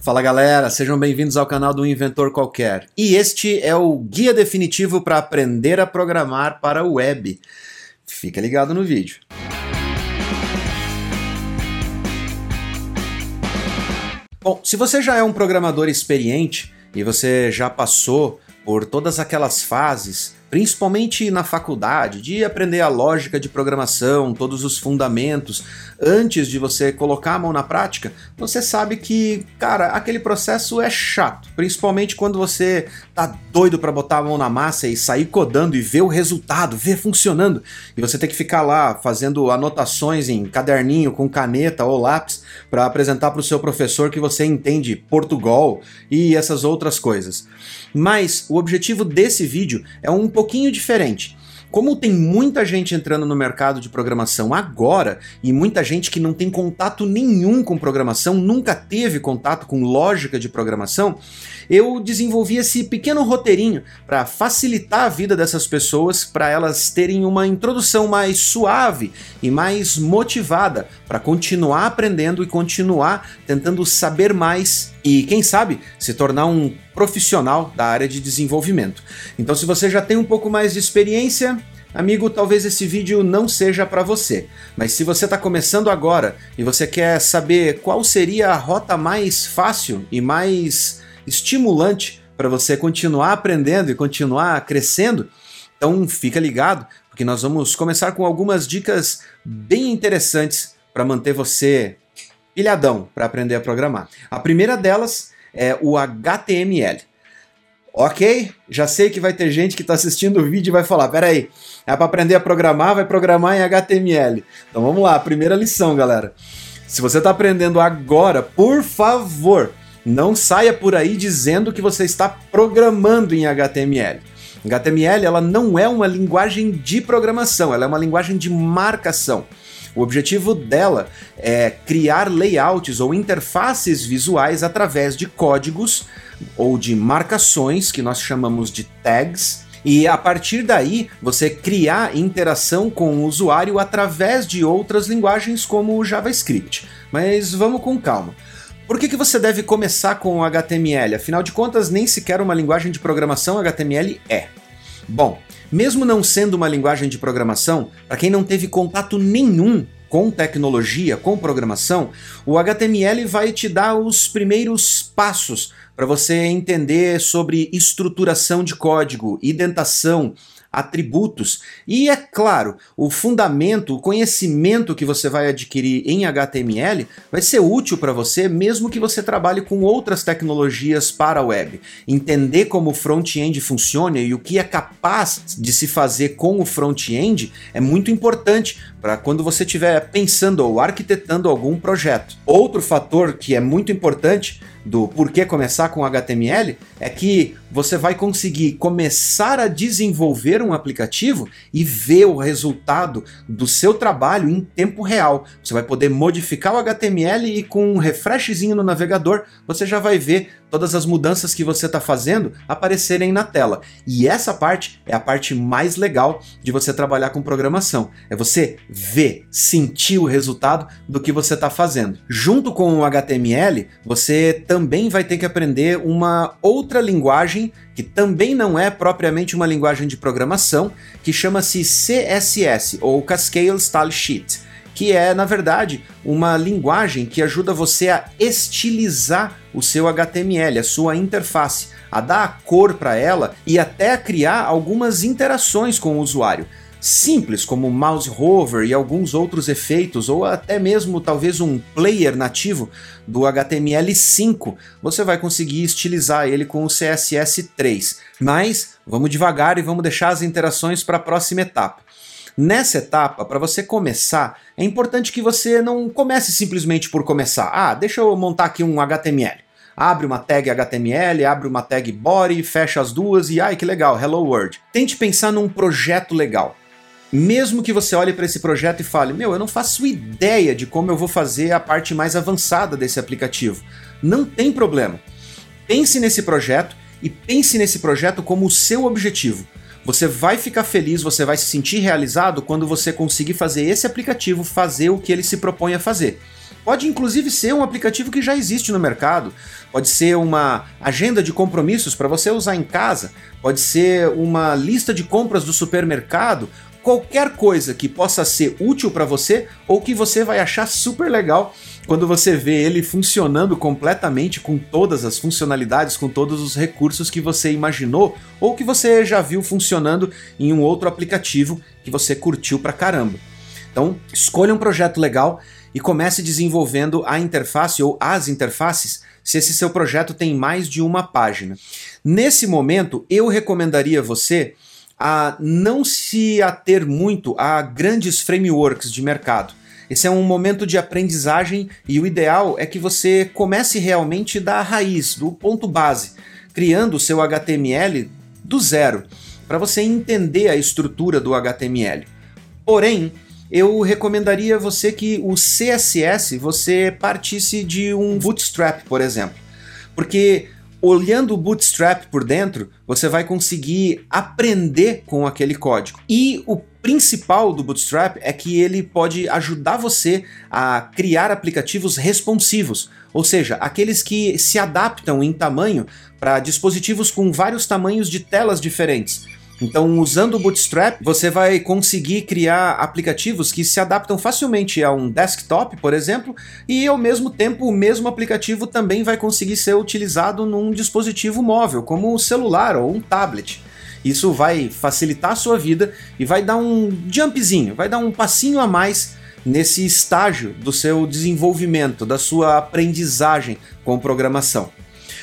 Fala galera, sejam bem-vindos ao canal do Inventor Qualquer. E este é o guia definitivo para aprender a programar para web. Fica ligado no vídeo. Bom, se você já é um programador experiente e você já passou por todas aquelas fases principalmente na faculdade, de aprender a lógica de programação, todos os fundamentos, antes de você colocar a mão na prática, você sabe que, cara, aquele processo é chato, principalmente quando você tá doido para botar a mão na massa e sair codando e ver o resultado, ver funcionando, e você tem que ficar lá fazendo anotações em caderninho com caneta ou lápis para apresentar para o seu professor que você entende Portugal e essas outras coisas. Mas o objetivo desse vídeo é um pouquinho diferente. Como tem muita gente entrando no mercado de programação agora e muita gente que não tem contato nenhum com programação, nunca teve contato com lógica de programação, eu desenvolvi esse pequeno roteirinho para facilitar a vida dessas pessoas, para elas terem uma introdução mais suave e mais motivada para continuar aprendendo e continuar tentando saber mais e, quem sabe, se tornar um profissional da área de desenvolvimento. Então, se você já tem um pouco mais de experiência, Amigo, talvez esse vídeo não seja para você, mas se você está começando agora e você quer saber qual seria a rota mais fácil e mais estimulante para você continuar aprendendo e continuar crescendo, então fica ligado, porque nós vamos começar com algumas dicas bem interessantes para manter você pilhadão para aprender a programar. A primeira delas é o HTML. Ok, já sei que vai ter gente que está assistindo o vídeo e vai falar: peraí, é para aprender a programar, vai programar em HTML. Então vamos lá, primeira lição, galera. Se você está aprendendo agora, por favor, não saia por aí dizendo que você está programando em HTML. HTML ela não é uma linguagem de programação, ela é uma linguagem de marcação. O objetivo dela é criar layouts ou interfaces visuais através de códigos ou de marcações que nós chamamos de tags. E a partir daí, você criar interação com o usuário através de outras linguagens como o JavaScript. Mas vamos com calma. Por que, que você deve começar com o HTML? Afinal de contas, nem sequer uma linguagem de programação HTML é. Bom, mesmo não sendo uma linguagem de programação, para quem não teve contato nenhum com tecnologia, com programação, o HTML vai te dar os primeiros passos para você entender sobre estruturação de código, indentação, atributos e, é claro, o fundamento, o conhecimento que você vai adquirir em HTML vai ser útil para você mesmo que você trabalhe com outras tecnologias para a web. Entender como o front-end funciona e o que é capaz de se fazer com o front-end é muito importante para quando você estiver pensando ou arquitetando algum projeto. Outro fator que é muito importante do porquê começar com HTML é que você vai conseguir começar a desenvolver um aplicativo e ver o resultado do seu trabalho em tempo real. Você vai poder modificar o HTML e com um refreshzinho no navegador você já vai ver todas as mudanças que você está fazendo aparecerem na tela. E essa parte é a parte mais legal de você trabalhar com programação. É você ver, sentir o resultado do que você está fazendo. Junto com o HTML, você também vai ter que aprender uma outra linguagem que também não é propriamente uma linguagem de programação, que chama-se CSS ou Cascade Style Sheet que é, na verdade, uma linguagem que ajuda você a estilizar o seu HTML, a sua interface, a dar a cor para ela e até a criar algumas interações com o usuário. Simples, como mouse hover e alguns outros efeitos, ou até mesmo talvez um player nativo do HTML5, você vai conseguir estilizar ele com o CSS3. Mas vamos devagar e vamos deixar as interações para a próxima etapa. Nessa etapa, para você começar, é importante que você não comece simplesmente por começar. Ah, deixa eu montar aqui um HTML. Abre uma tag HTML, abre uma tag body, fecha as duas e ai que legal, hello world. Tente pensar num projeto legal. Mesmo que você olhe para esse projeto e fale, meu, eu não faço ideia de como eu vou fazer a parte mais avançada desse aplicativo. Não tem problema. Pense nesse projeto e pense nesse projeto como o seu objetivo. Você vai ficar feliz, você vai se sentir realizado quando você conseguir fazer esse aplicativo fazer o que ele se propõe a fazer. Pode inclusive ser um aplicativo que já existe no mercado, pode ser uma agenda de compromissos para você usar em casa, pode ser uma lista de compras do supermercado, qualquer coisa que possa ser útil para você ou que você vai achar super legal quando você vê ele funcionando completamente com todas as funcionalidades, com todos os recursos que você imaginou ou que você já viu funcionando em um outro aplicativo que você curtiu pra caramba. Então, escolha um projeto legal e comece desenvolvendo a interface ou as interfaces se esse seu projeto tem mais de uma página. Nesse momento, eu recomendaria você a não se ater muito a grandes frameworks de mercado. Esse é um momento de aprendizagem e o ideal é que você comece realmente da raiz, do ponto base, criando o seu HTML do zero, para você entender a estrutura do HTML. Porém, eu recomendaria você que o CSS você partisse de um Bootstrap, por exemplo. Porque olhando o Bootstrap por dentro, você vai conseguir aprender com aquele código. E o principal do Bootstrap é que ele pode ajudar você a criar aplicativos responsivos, ou seja, aqueles que se adaptam em tamanho para dispositivos com vários tamanhos de telas diferentes. Então, usando o Bootstrap, você vai conseguir criar aplicativos que se adaptam facilmente a um desktop, por exemplo, e ao mesmo tempo o mesmo aplicativo também vai conseguir ser utilizado num dispositivo móvel, como um celular ou um tablet. Isso vai facilitar a sua vida e vai dar um jumpzinho, vai dar um passinho a mais nesse estágio do seu desenvolvimento, da sua aprendizagem com programação.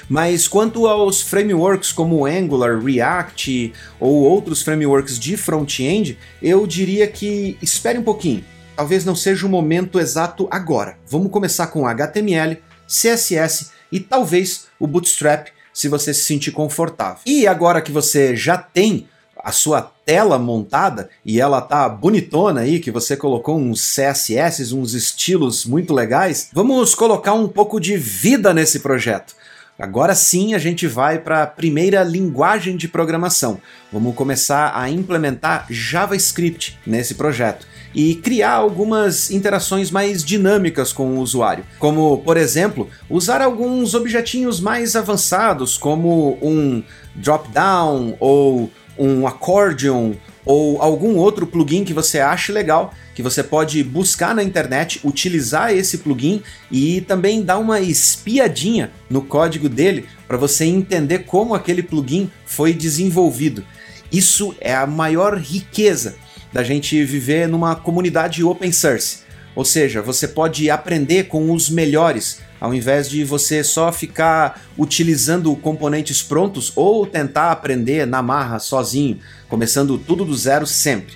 Mas quanto aos frameworks como Angular, React ou outros frameworks de front-end, eu diria que espere um pouquinho. Talvez não seja o momento exato agora. Vamos começar com HTML, CSS e talvez o Bootstrap, se você se sentir confortável. E agora que você já tem a sua tela montada e ela tá bonitona aí, que você colocou uns CSS, uns estilos muito legais, vamos colocar um pouco de vida nesse projeto. Agora sim a gente vai para a primeira linguagem de programação. Vamos começar a implementar JavaScript nesse projeto e criar algumas interações mais dinâmicas com o usuário, como, por exemplo, usar alguns objetinhos mais avançados, como um drop-down ou um accordion ou algum outro plugin que você ache legal, que você pode buscar na internet, utilizar esse plugin e também dar uma espiadinha no código dele para você entender como aquele plugin foi desenvolvido. Isso é a maior riqueza da gente viver numa comunidade open source. Ou seja, você pode aprender com os melhores, ao invés de você só ficar utilizando componentes prontos ou tentar aprender na marra sozinho, começando tudo do zero sempre.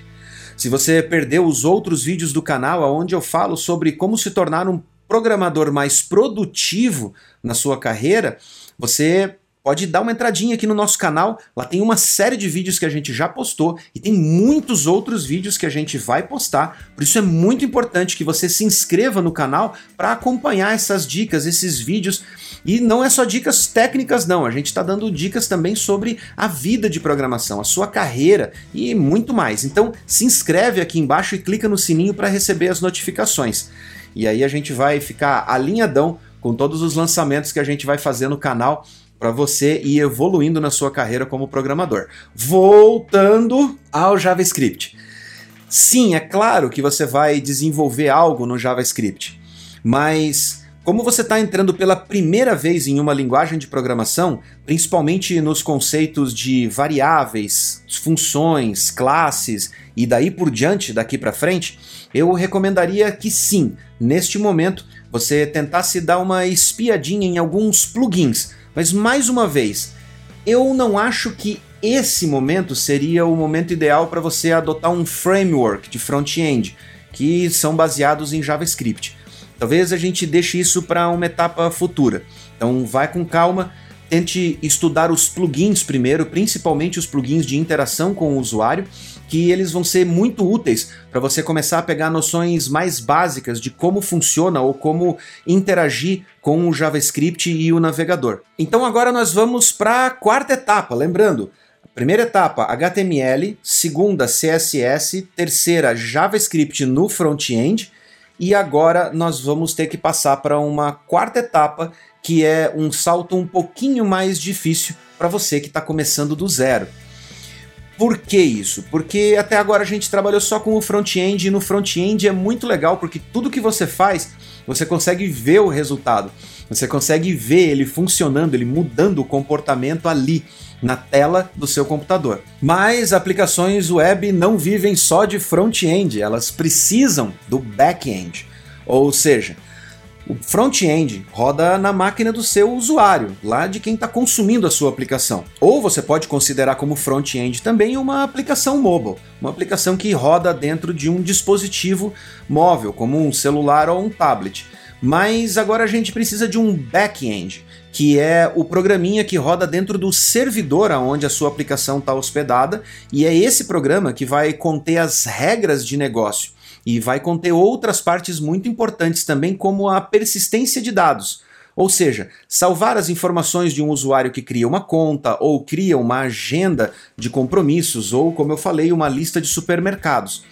Se você perdeu os outros vídeos do canal onde eu falo sobre como se tornar um programador mais produtivo na sua carreira, você pode dar uma entradinha aqui no nosso canal. Lá tem uma série de vídeos que a gente já postou e tem muitos outros vídeos que a gente vai postar. Por isso é muito importante que você se inscreva no canal para acompanhar essas dicas, esses vídeos. E não é só dicas técnicas, não. A gente está dando dicas também sobre a vida de programação, a sua carreira e muito mais. Então se inscreve aqui embaixo e clica no sininho para receber as notificações. E aí a gente vai ficar alinhadão com todos os lançamentos que a gente vai fazer no canal para você ir evoluindo na sua carreira como programador. Voltando ao JavaScript. Sim, é claro que você vai desenvolver algo no JavaScript, mas como você está entrando pela primeira vez em uma linguagem de programação, principalmente nos conceitos de variáveis, funções, classes e daí por diante, daqui para frente, eu recomendaria que sim, neste momento, você tentasse dar uma espiadinha em alguns plugins mas mais uma vez, eu não acho que esse momento seria o momento ideal para você adotar um framework de front-end que são baseados em JavaScript. Talvez a gente deixe isso para uma etapa futura. Então vai com calma, tente estudar os plugins primeiro, principalmente os plugins de interação com o usuário, que eles vão ser muito úteis para você começar a pegar noções mais básicas de como funciona ou como interagir com o JavaScript e o navegador. Então agora nós vamos para a quarta etapa, lembrando, Primeira etapa, HTML. Segunda, CSS. Terceira, JavaScript no front-end. e agora nós vamos ter que passar para uma quarta etapa, que é um salto um pouquinho mais difícil para você que está começando do zero. Por que isso? Porque até agora a gente trabalhou só com o front-end e no front-end é muito legal porque tudo que você faz, você consegue ver o resultado. Você consegue ver ele funcionando, ele mudando o comportamento ali na tela do seu computador. Mas aplicações web não vivem só de front-end, elas precisam do back-end. Ou seja, o front-end roda na máquina do seu usuário, lá de quem está consumindo a sua aplicação. Ou você pode considerar como front-end também uma aplicação mobile, uma aplicação que roda dentro de um dispositivo móvel, como um celular ou um tablet. Mas agora a gente precisa de um back-end, que é o programinha que roda dentro do servidor aonde a sua aplicação está hospedada, e é esse programa que vai conter as regras de negócio e vai conter outras partes muito importantes também, como a persistência de dados. Ou seja, salvar as informações de um usuário que cria uma conta ou cria uma agenda de compromissos ou, como eu falei, uma lista de supermercados.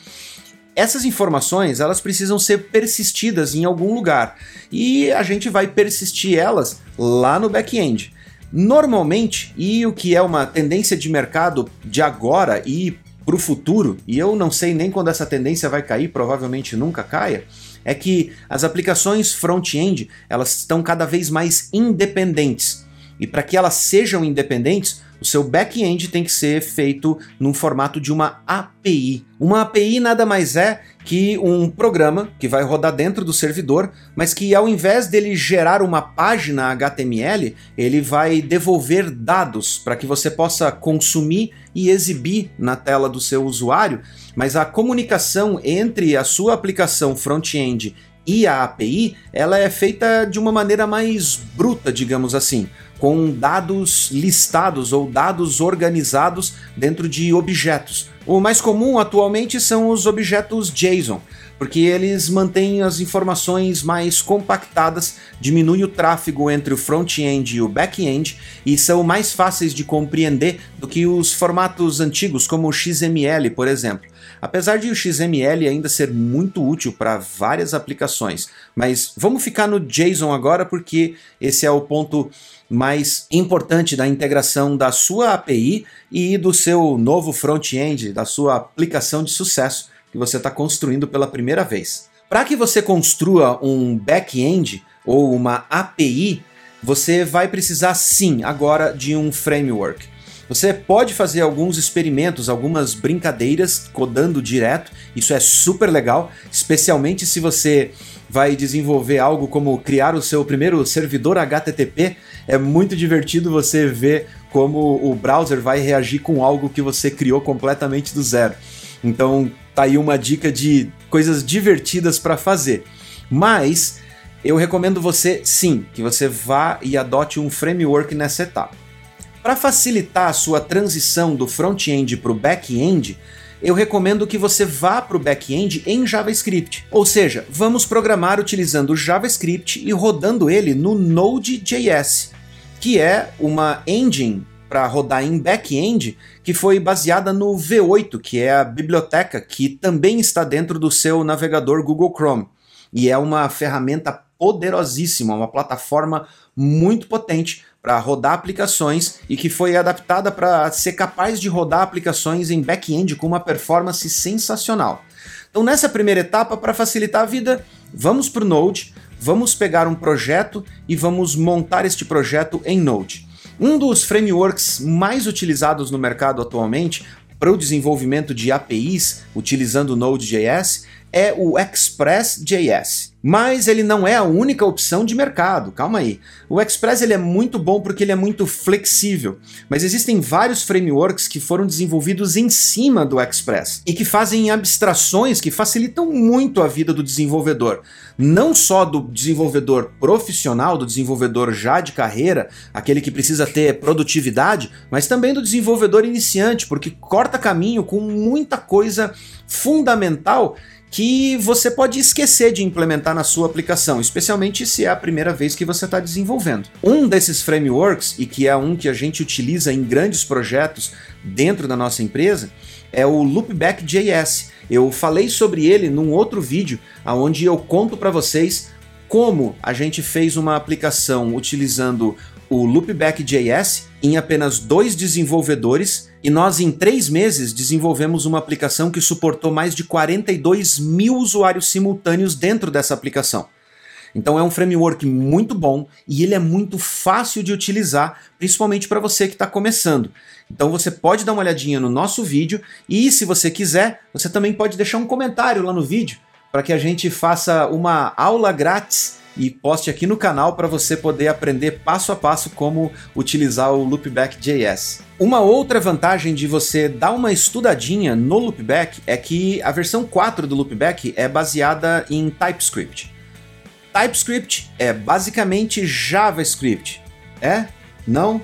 Essas informações, elas precisam ser persistidas em algum lugar e a gente vai persistir elas lá no back-end. Normalmente, e o que é uma tendência de mercado de agora e para o futuro, e eu não sei nem quando essa tendência vai cair, provavelmente nunca caia, é que as aplicações front-end elas estão cada vez mais independentes. E para que elas sejam independentes, o seu back-end tem que ser feito num formato de uma API. Uma API nada mais é que um programa que vai rodar dentro do servidor, mas que ao invés dele gerar uma página HTML, ele vai devolver dados para que você possa consumir e exibir na tela do seu usuário, mas a comunicação entre a sua aplicação front-end e a API, ela é feita de uma maneira mais bruta, digamos assim com dados listados ou dados organizados dentro de objetos. O mais comum atualmente são os objetos JSON, porque eles mantêm as informações mais compactadas, diminuem o tráfego entre o front-end e o back-end e são mais fáceis de compreender do que os formatos antigos, como o XML, por exemplo. Apesar de o XML ainda ser muito útil para várias aplicações, mas vamos ficar no JSON agora porque esse é o ponto mais importante da integração da sua API e do seu novo front-end, da sua aplicação de sucesso que você está construindo pela primeira vez. Para que você construa um back-end ou uma API, você vai precisar sim agora de um framework. Você pode fazer alguns experimentos, algumas brincadeiras codando direto, isso é super legal, especialmente se você vai desenvolver algo como criar o seu primeiro servidor HTTP. É muito divertido você ver como o browser vai reagir com algo que você criou completamente do zero. Então, tá aí uma dica de coisas divertidas para fazer. Mas eu recomendo você sim que você vá e adote um framework nessa etapa. Para facilitar a sua transição do front-end para o back-end, eu recomendo que você vá para o back-end em JavaScript. Ou seja, vamos programar utilizando o JavaScript e rodando ele no Node.js, que é uma engine para rodar em back-end que foi baseada no V8, que é a biblioteca que também está dentro do seu navegador Google Chrome. E é uma ferramenta poderosíssima, uma plataforma muito potente para rodar aplicações e que foi adaptada para ser capaz de rodar aplicações em back-end com uma performance sensacional. Então, nessa primeira etapa, para facilitar a vida, vamos para o Node, vamos pegar um projeto e vamos montar este projeto em Node. Um dos frameworks mais utilizados no mercado atualmente para o desenvolvimento de APIs utilizando Node.js é o Express.js. Mas ele não é a única opção de mercado, calma aí. O Express ele é muito bom porque ele é muito flexível, mas existem vários frameworks que foram desenvolvidos em cima do Express e que fazem abstrações que facilitam muito a vida do desenvolvedor. Não só do desenvolvedor profissional, do desenvolvedor já de carreira, aquele que precisa ter produtividade, mas também do desenvolvedor iniciante, porque corta caminho com muita coisa fundamental que você pode esquecer de implementar na sua aplicação, especialmente se é a primeira vez que você está desenvolvendo. Um desses frameworks, e que é um que a gente utiliza em grandes projetos dentro da nossa empresa, é o Loopback.js. Eu falei sobre ele num outro vídeo, onde eu conto para vocês como a gente fez uma aplicação utilizando o Loopback.js em apenas dois desenvolvedores e nós em três meses desenvolvemos uma aplicação que suportou mais de 42 mil usuários simultâneos dentro dessa aplicação. Então é um framework muito bom e ele é muito fácil de utilizar, principalmente para você que está começando. Então você pode dar uma olhadinha no nosso vídeo e, se você quiser, você também pode deixar um comentário lá no vídeo para que a gente faça uma aula grátis e poste aqui no canal para você poder aprender passo a passo como utilizar o Loopback.js. Uma outra vantagem de você dar uma estudadinha no Loopback é que a versão 4 do Loopback é baseada em TypeScript. TypeScript é basicamente JavaScript. É? Não?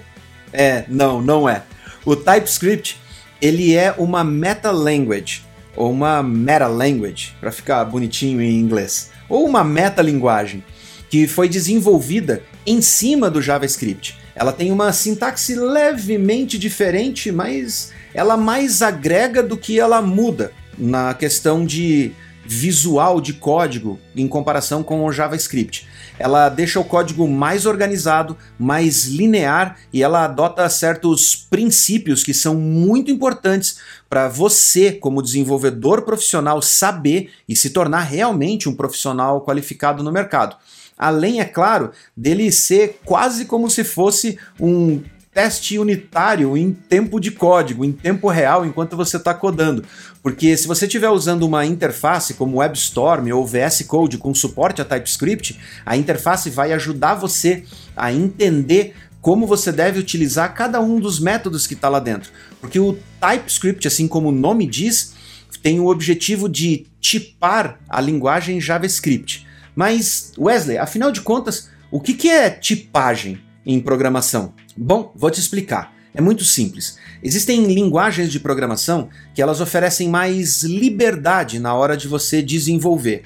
É, não, não é. O TypeScript, ele é uma meta language, ou uma meta language, para ficar bonitinho em inglês, ou uma meta linguagem que foi desenvolvida em cima do JavaScript. Ela tem uma sintaxe levemente diferente, mas ela mais agrega do que ela muda na questão de visual de código em comparação com o JavaScript. Ela deixa o código mais organizado, mais linear e ela adota certos princípios que são muito importantes para você, como desenvolvedor profissional, saber e se tornar realmente um profissional qualificado no mercado. Além, é claro, dele ser quase como se fosse um teste unitário em tempo de código, em tempo real, enquanto você está codando. Porque se você estiver usando uma interface como WebStorm ou VS Code com suporte a TypeScript, a interface vai ajudar você a entender como você deve utilizar cada um dos métodos que está lá dentro. Porque o TypeScript, assim como o nome diz, tem o objetivo de tipar a linguagem JavaScript. Mas, Wesley, afinal de contas, o que, que é tipagem em programação? Bom, vou te explicar. É muito simples. Existem linguagens de programação que elas oferecem mais liberdade na hora de você desenvolver.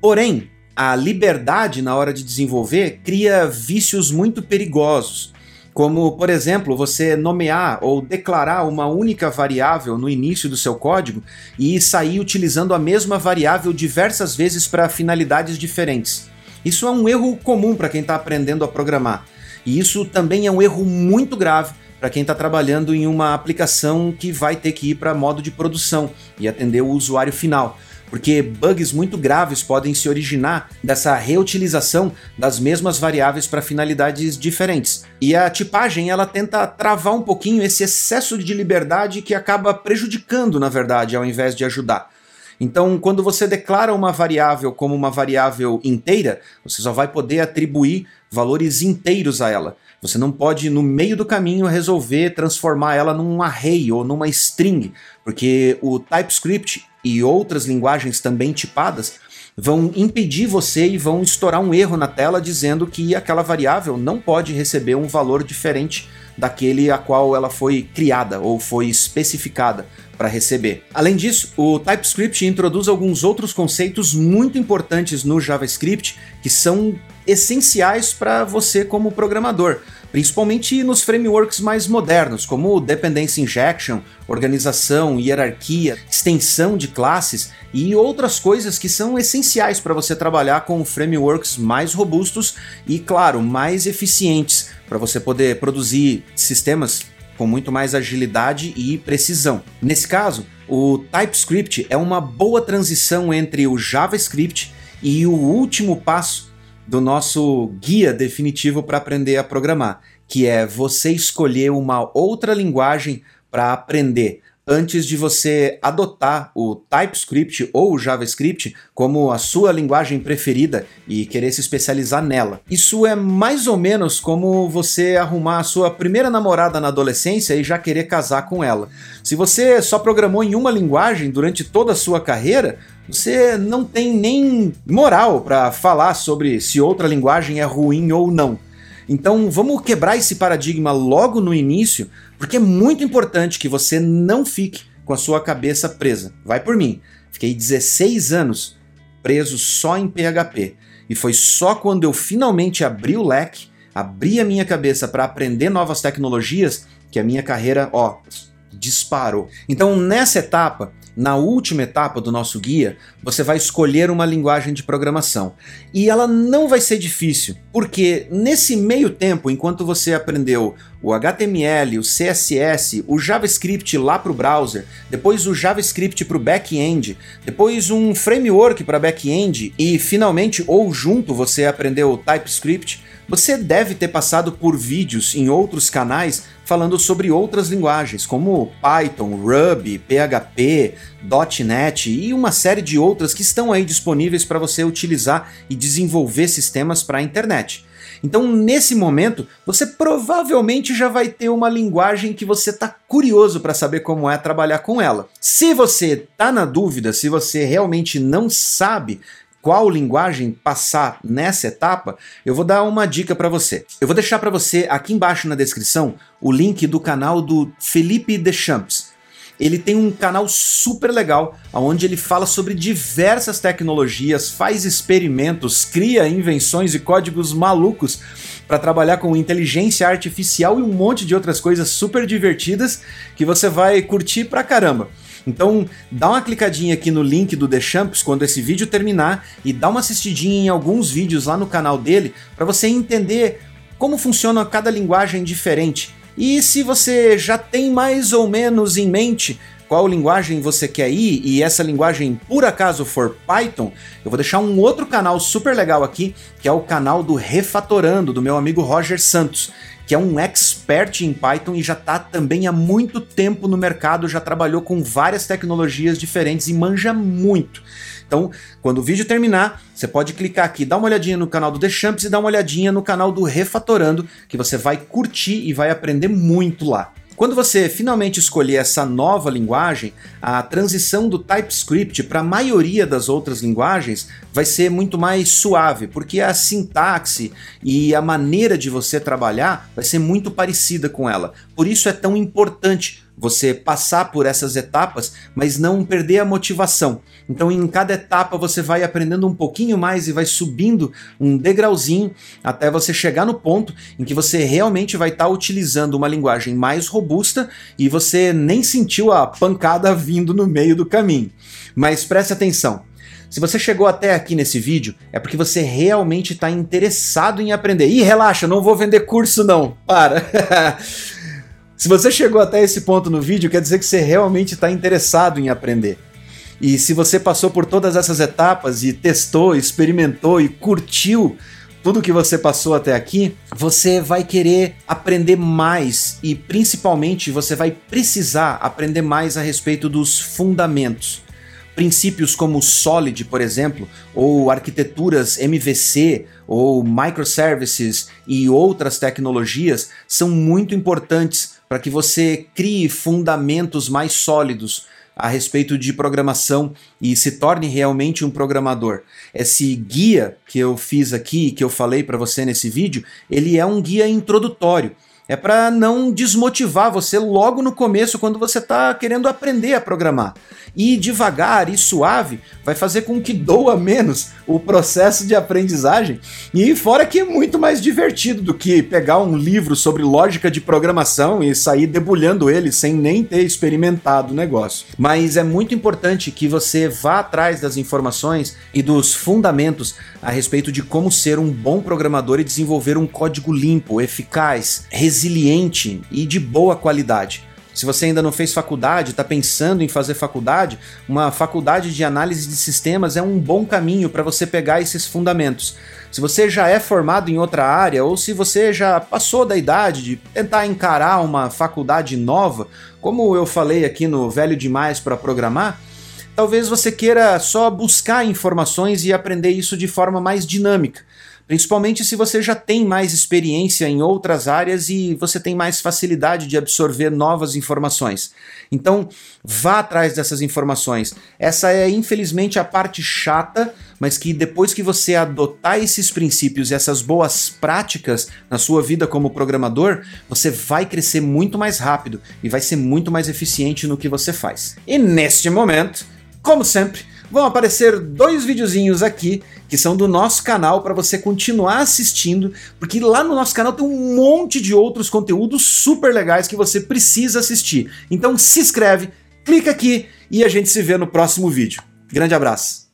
Porém, a liberdade na hora de desenvolver cria vícios muito perigosos, como, por exemplo, você nomear ou declarar uma única variável no início do seu código e sair utilizando a mesma variável diversas vezes para finalidades diferentes. Isso é um erro comum para quem está aprendendo a programar. E isso também é um erro muito grave para quem está trabalhando em uma aplicação que vai ter que ir para modo de produção e atender o usuário final porque bugs muito graves podem se originar dessa reutilização das mesmas variáveis para finalidades diferentes. E a tipagem ela tenta travar um pouquinho esse excesso de liberdade que acaba prejudicando, na verdade, ao invés de ajudar. Então, quando você declara uma variável como uma variável inteira, você só vai poder atribuir valores inteiros a ela. Você não pode, no meio do caminho, resolver transformar ela num array ou numa string, porque o TypeScript e outras linguagens também tipadas vão impedir você e vão estourar um erro na tela dizendo que aquela variável não pode receber um valor diferente daquele a qual ela foi criada ou foi especificada para receber. Além disso, o TypeScript introduz alguns outros conceitos muito importantes no JavaScript que são essenciais para você como programador principalmente nos frameworks mais modernos, como Dependency Injection, organização, hierarquia, extensão de classes e outras coisas que são essenciais para você trabalhar com frameworks mais robustos e, claro, mais eficientes para você poder produzir sistemas com muito mais agilidade e precisão. Nesse caso, o TypeScript é uma boa transição entre o JavaScript e o último passo do nosso guia definitivo para aprender a programar, que é você escolher uma outra linguagem para aprender antes de você adotar o TypeScript ou o JavaScript como a sua linguagem preferida e querer se especializar nela. Isso é mais ou menos como você arrumar a sua primeira namorada na adolescência e já querer casar com ela. Se você só programou em uma linguagem durante toda a sua carreira, você não tem nem moral para falar sobre se outra linguagem é ruim ou não. Então vamos quebrar esse paradigma logo no início, porque é muito importante que você não fique com a sua cabeça presa. Vai por mim. Fiquei 16 anos preso só em PHP. E foi só quando eu finalmente abri o leque, abri a minha cabeça para aprender novas tecnologias, que a minha carreira, ó, disparou. Então, nessa etapa, na última etapa do nosso guia, você vai escolher uma linguagem de programação. E ela não vai ser difícil, porque nesse meio tempo, enquanto você aprendeu o HTML, o CSS, o JavaScript lá para o browser, depois o JavaScript para o back-end, depois um framework para back-end e finalmente ou junto você aprendeu o TypeScript, você deve ter passado por vídeos em outros canais falando sobre outras linguagens, como Python, Ruby, PHP, .NET e uma série de outras que estão aí disponíveis para você utilizar e desenvolver sistemas para a internet. Então, nesse momento, você provavelmente já vai ter uma linguagem que você está curioso para saber como é trabalhar com ela. Se você está na dúvida, se você realmente não sabe qual linguagem passar nessa etapa, eu vou dar uma dica para você. Eu vou deixar para você aqui embaixo na descrição o link do canal do Felipe Deschamps. Ele tem um canal super legal, onde ele fala sobre diversas tecnologias, faz experimentos, cria invenções e códigos malucos para trabalhar com inteligência artificial e um monte de outras coisas super divertidas que você vai curtir pra caramba. Então, dá uma clicadinha aqui no link do The Champs quando esse vídeo terminar e dá uma assistidinha em alguns vídeos lá no canal dele para você entender como funciona cada linguagem diferente. E se você já tem mais ou menos em mente qual linguagem você quer ir e essa linguagem por acaso for Python, eu vou deixar um outro canal super legal aqui, que é o canal do Refatorando, do meu amigo Roger Santos que é um expert em Python e já está também há muito tempo no mercado, já trabalhou com várias tecnologias diferentes e manja muito. Então, quando o vídeo terminar, você pode clicar aqui, dar uma olhadinha no canal do The Champs e dar uma olhadinha no canal do Refatorando, que você vai curtir e vai aprender muito lá. Quando você finalmente escolher essa nova linguagem, a transição do TypeScript para a maioria das outras linguagens vai ser muito mais suave, porque a sintaxe e a maneira de você trabalhar vai ser muito parecida com ela. Por isso é tão importante você passar por essas etapas, mas não perder a motivação. Então, em cada etapa, você vai aprendendo um pouquinho mais e vai subindo um degrauzinho até você chegar no ponto em que você realmente vai estar tá utilizando uma linguagem mais robusta e você nem sentiu a pancada vindo no meio do caminho. Mas preste atenção. Se você chegou até aqui nesse vídeo, é porque você realmente está interessado em aprender. E relaxa, não vou vender curso não. Para. Se você chegou até esse ponto no vídeo, quer dizer que você realmente está interessado em aprender. E se você passou por todas essas etapas e testou, experimentou e curtiu tudo que você passou até aqui, você vai querer aprender mais e principalmente você vai precisar aprender mais a respeito dos fundamentos. Princípios como Solid, por exemplo, ou arquiteturas MVC ou microservices e outras tecnologias são muito importantes para que você crie fundamentos mais sólidos a respeito de programação e se torne realmente um programador. Esse guia que eu fiz aqui, que eu falei para você nesse vídeo, ele é um guia introdutório. É para não desmotivar você logo no começo quando você está querendo aprender a programar e devagar e suave vai fazer com que doa menos o processo de aprendizagem. E fora que é muito mais divertido do que pegar um livro sobre lógica de programação e sair debulhando ele sem nem ter experimentado o negócio. Mas é muito importante que você vá atrás das informações e dos fundamentos a respeito de como ser um bom programador e desenvolver um código limpo, eficaz, resiliente e de boa qualidade. Se você ainda não fez faculdade, está pensando em fazer faculdade, uma faculdade de análise de sistemas é um bom caminho para você pegar esses fundamentos. Se você já é formado em outra área ou se você já passou da idade de tentar encarar uma faculdade nova, como eu falei aqui no Velho Demais para Programar, talvez você queira só buscar informações e aprender isso de forma mais dinâmica principalmente se você já tem mais experiência em outras áreas e você tem mais facilidade de absorver novas informações. Então, vá atrás dessas informações. Essa é, infelizmente, a parte chata, mas que depois que você adotar esses princípios e essas boas práticas na sua vida como programador, você vai crescer muito mais rápido e vai ser muito mais eficiente no que você faz. E neste momento, como sempre, vão aparecer dois videozinhos aqui que são do nosso canal para você continuar assistindo, porque lá no nosso canal tem um monte de outros conteúdos super legais que você precisa assistir. Então se inscreve, clica aqui e a gente se vê no próximo vídeo. Grande abraço!